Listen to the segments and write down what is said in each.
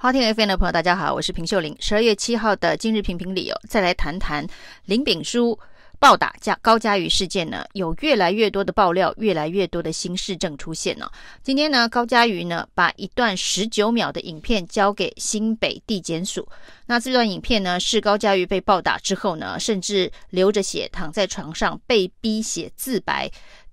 好听 FM 的朋友，大家好，我是平秀玲。十二月七号的今日评评理哦，再来谈谈林炳书暴打加高嘉瑜事件呢，有越来越多的爆料，越来越多的新事证出现了。今天呢，高嘉瑜呢把一段十九秒的影片交给新北地检署。那这段影片呢，是高嘉瑜被暴打之后呢，甚至流着血躺在床上被逼写自白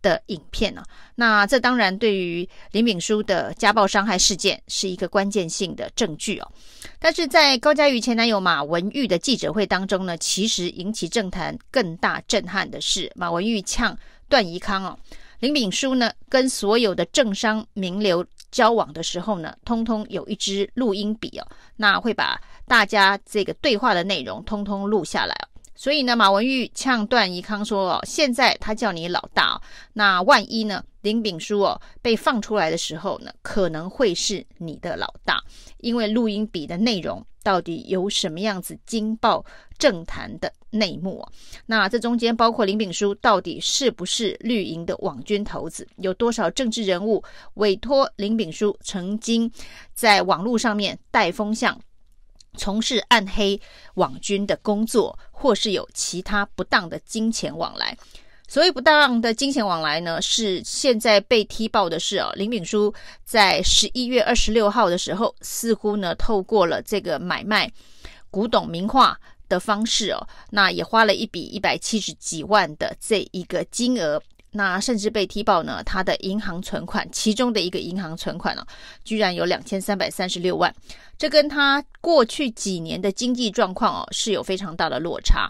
的影片呢、啊，那这当然对于林炳书的家暴伤害事件是一个关键性的证据哦。但是在高嘉瑜前男友马文玉的记者会当中呢，其实引起政坛更大震撼的是，马文玉呛段宜康哦，林炳书呢跟所有的政商名流交往的时候呢，通通有一支录音笔哦，那会把大家这个对话的内容通通录下来哦。所以呢，马文玉呛段宜康说：“哦，现在他叫你老大，那万一呢，林炳书哦被放出来的时候呢，可能会是你的老大，因为录音笔的内容到底有什么样子惊爆政坛的内幕哦？那这中间包括林炳书到底是不是绿营的网军头子？有多少政治人物委托林炳书曾经在网络上面带风向？”从事暗黑网军的工作，或是有其他不当的金钱往来。所谓不当的金钱往来呢，是现在被踢爆的是哦，林炳书在十一月二十六号的时候，似乎呢透过了这个买卖古董名画的方式哦，那也花了一笔一百七十几万的这一个金额。那甚至被踢爆呢，他的银行存款，其中的一个银行存款呢、居然有两千三百三十六万，这跟他过去几年的经济状况哦是有非常大的落差。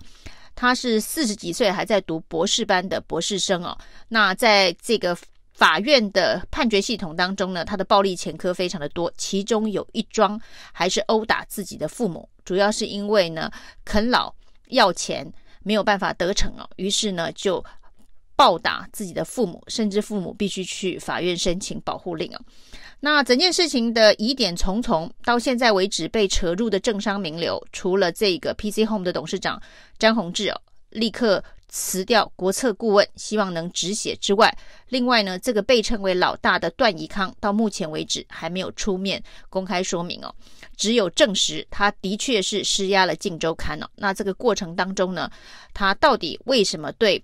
他是四十几岁还在读博士班的博士生哦，那在这个法院的判决系统当中呢，他的暴力前科非常的多，其中有一桩还是殴打自己的父母，主要是因为呢啃老要钱没有办法得逞哦，于是呢就。暴打自己的父母，甚至父母必须去法院申请保护令哦。那整件事情的疑点重重，到现在为止被扯入的政商名流，除了这个 PC Home 的董事长张宏志哦，立刻辞掉国策顾问，希望能止血之外，另外呢，这个被称为老大的段宜康，到目前为止还没有出面公开说明哦，只有证实他的确是施压了《镜周刊》哦。那这个过程当中呢，他到底为什么对？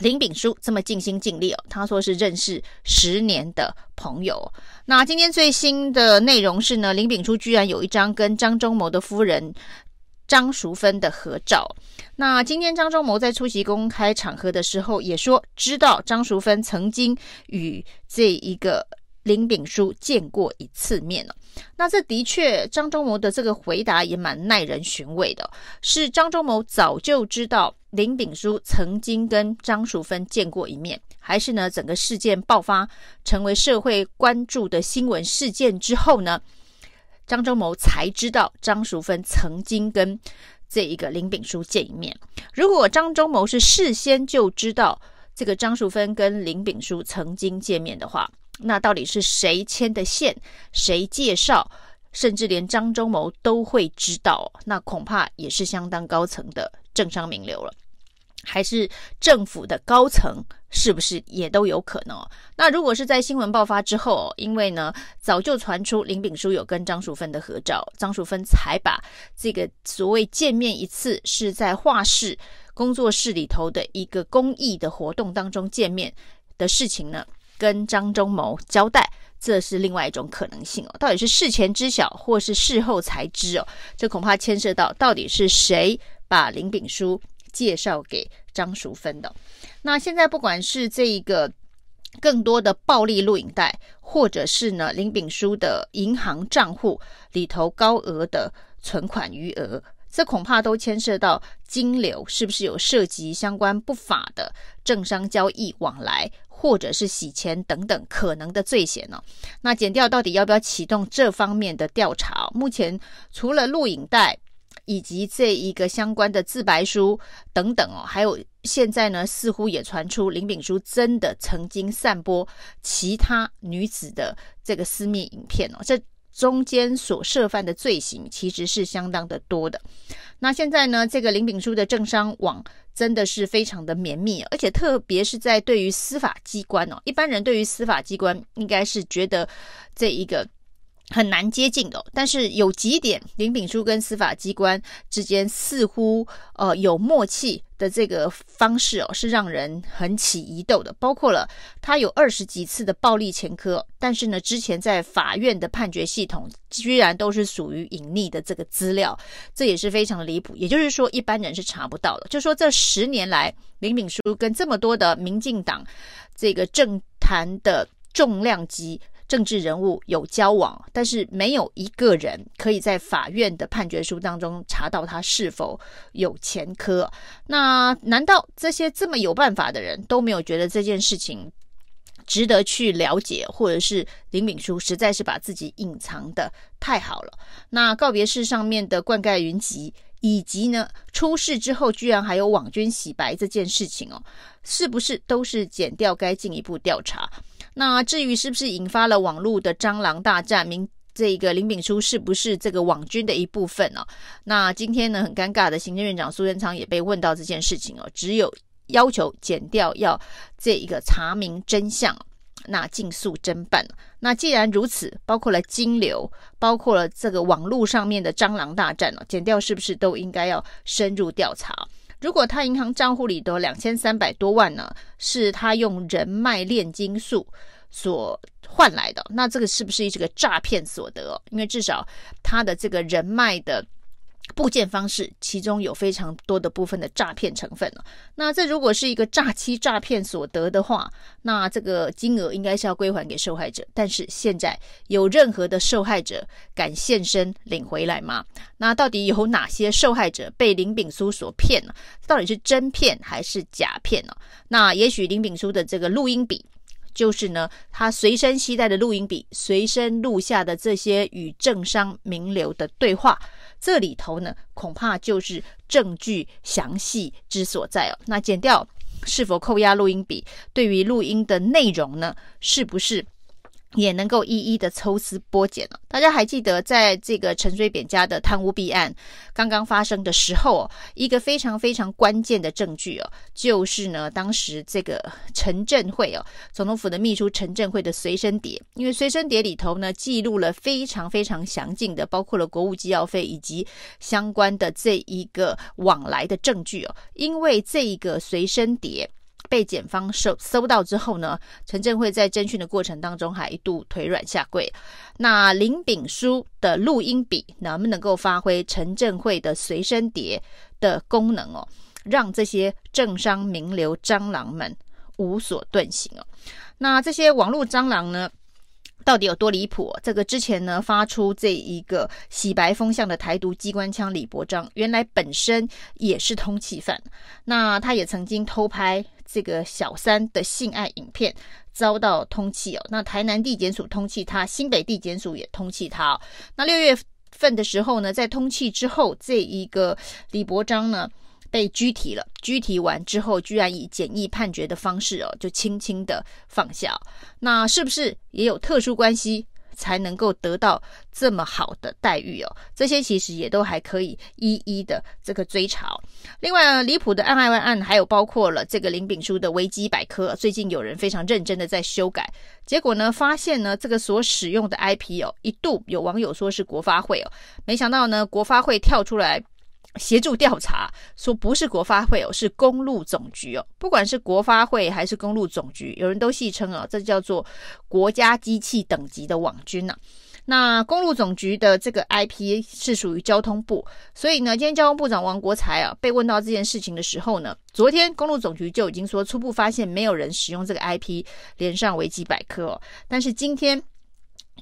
林炳书这么尽心尽力哦，他说是认识十年的朋友。那今天最新的内容是呢，林炳书居然有一张跟张忠谋的夫人张淑芬的合照。那今天张忠谋在出席公开场合的时候也说，知道张淑芬曾经与这一个林炳书见过一次面了。那这的确，张忠谋的这个回答也蛮耐人寻味的，是张忠谋早就知道。林炳书曾经跟张淑芬见过一面，还是呢？整个事件爆发成为社会关注的新闻事件之后呢，张忠谋才知道张淑芬曾经跟这一个林炳书见一面。如果张忠谋是事先就知道这个张淑芬跟林炳书曾经见面的话，那到底是谁牵的线？谁介绍？甚至连张忠谋都会知道，那恐怕也是相当高层的政商名流了，还是政府的高层，是不是也都有可能？那如果是在新闻爆发之后，因为呢早就传出林炳书有跟张淑芬的合照，张淑芬才把这个所谓见面一次是在画室工作室里头的一个公益的活动当中见面的事情呢，跟张忠谋交代。这是另外一种可能性哦，到底是事前知晓，或是事后才知哦？这恐怕牵涉到到底是谁把林炳书介绍给张淑芬的。那现在不管是这一个更多的暴力录影带，或者是呢林炳书的银行账户里头高额的存款余额，这恐怕都牵涉到金流是不是有涉及相关不法的政商交易往来。或者是洗钱等等可能的罪嫌呢、哦？那检调到底要不要启动这方面的调查、目前除了录影带以及这一个相关的自白书等等哦，还有现在呢，似乎也传出林炳书真的曾经散播其他女子的这个私密影片哦，这。中间所涉犯的罪行其实是相当的多的。那现在呢，这个林炳书的政商网真的是非常的绵密，而且特别是在对于司法机关哦，一般人对于司法机关应该是觉得这一个很难接近的，但是有几点，林炳书跟司法机关之间似乎呃有默契的这个方式哦，是让人很起疑窦的。包括了他有二十几次的暴力前科，但是呢，之前在法院的判决系统居然都是属于隐匿的这个资料，这也是非常的离谱。也就是说，一般人是查不到的。就说这十年来，林炳书跟这么多的民进党这个政坛的重量级。政治人物有交往，但是没有一个人可以在法院的判决书当中查到他是否有前科。那难道这些这么有办法的人都没有觉得这件事情值得去了解，或者是林炳书实在是把自己隐藏得太好了？那告别式上面的灌溉云集，以及呢出事之后居然还有网军洗白这件事情哦，是不是都是剪掉该进一步调查？那至于是不是引发了网络的蟑螂大战，明这个林炳书是不是这个网军的一部分呢、哦？那今天呢，很尴尬的行政院长苏贞昌也被问到这件事情哦，只有要求检调要这一个查明真相，那尽速侦办。那既然如此，包括了金流，包括了这个网络上面的蟑螂大战哦，检调是不是都应该要深入调查？如果他银行账户里的两千三百多万呢，是他用人脉炼金术所换来的，那这个是不是这个诈骗所得？因为至少他的这个人脉的。部件方式，其中有非常多的部分的诈骗成分了。那这如果是一个诈欺诈骗所得的话，那这个金额应该是要归还给受害者。但是现在有任何的受害者敢现身领回来吗？那到底有哪些受害者被林炳书所骗呢？到底是真骗还是假骗呢？那也许林炳书的这个录音笔。就是呢，他随身携带的录音笔，随身录下的这些与政商名流的对话，这里头呢，恐怕就是证据详细之所在哦。那剪掉是否扣押录音笔？对于录音的内容呢，是不是？也能够一一的抽丝剥茧了。大家还记得，在这个陈水扁家的贪污弊案刚刚发生的时候，一个非常非常关键的证据哦，就是呢，当时这个陈振会哦，总统府的秘书陈振会的随身碟，因为随身碟里头呢，记录了非常非常详尽的，包括了国务机要费以及相关的这一个往来的证据哦，因为这一个随身碟。被检方搜搜到之后呢，陈振会在侦讯的过程当中还一度腿软下跪。那林炳书的录音笔能不能够发挥陈振会的随身碟的功能哦，让这些政商名流蟑螂们无所遁形哦？那这些网络蟑螂呢，到底有多离谱？这个之前呢，发出这一个洗白风向的台独机关枪李伯章，原来本身也是通缉犯。那他也曾经偷拍这个小三的性爱影片，遭到通缉哦。那台南地检署通缉他，新北地检署也通缉他哦。那六月份的时候呢，在通缉之后，这一个李伯璋呢，被拘提了，拘提完之后，居然以简易判决的方式哦，就轻轻的放下。那是不是也有特殊关系才能够得到这么好的待遇哦？这些其实也都还可以一一的这个追查。另外，离谱的案外案还有包括了这个林炳书的维基百科，最近有人非常认真的在修改，结果呢，发现呢，这个所使用的 IP 哦，一度有网友说是国发会哦，没想到呢，国发会跳出来。协助调查说不是国发会哦，是公路总局哦。不管是国发会还是公路总局，有人都戏称哦，这叫做国家机器等级的网军呐。那公路总局的这个 IP 是属于交通部，所以呢，今天交通部长王国材啊被问到这件事情的时候呢，昨天公路总局就已经说初步发现没有人使用这个 IP 连上维基百科哦，但是今天。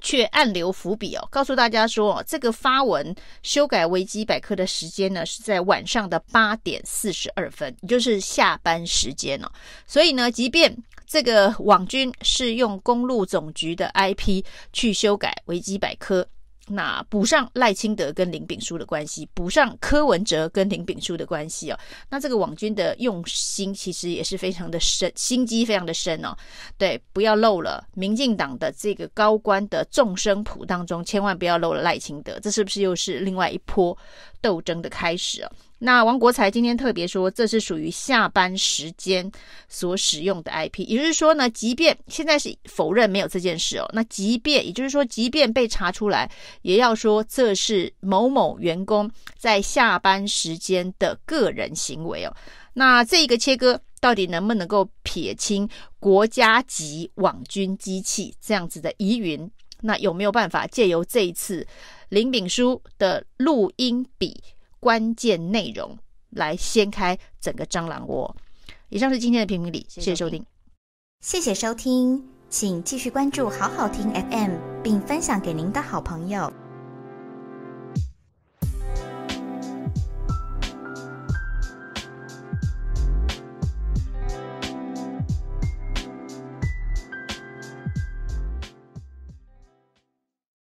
却暗留伏笔哦，告诉大家说，这个发文修改维基百科的时间呢，是在晚上的八点四十二分，也就是下班时间哦。所以呢，即便这个网军是用公路总局的 IP 去修改维基百科。那补上赖清德跟林炳书的关系，补上柯文哲跟林炳书的关系哦。那这个网军的用心其实也是非常的深，心机非常的深哦。对，不要漏了民进党的这个高官的众生谱当中，千万不要漏了赖清德。这是不是又是另外一波斗争的开始哦？那王国材今天特别说，这是属于下班时间所使用的 IP，也就是说呢，即便现在是否认没有这件事哦，那即便也就是说，即便被查出来，也要说这是某某员工在下班时间的个人行为哦。那这一个切割到底能不能够撇清国家级网军机器这样子的疑云？那有没有办法借由这一次林炳书的录音笔？关键内容来掀开整个蟑螂窝。以上是今天的评评理，谢谢收听，谢谢收听，请继续关注好好听 FM，并分享给您的好朋友。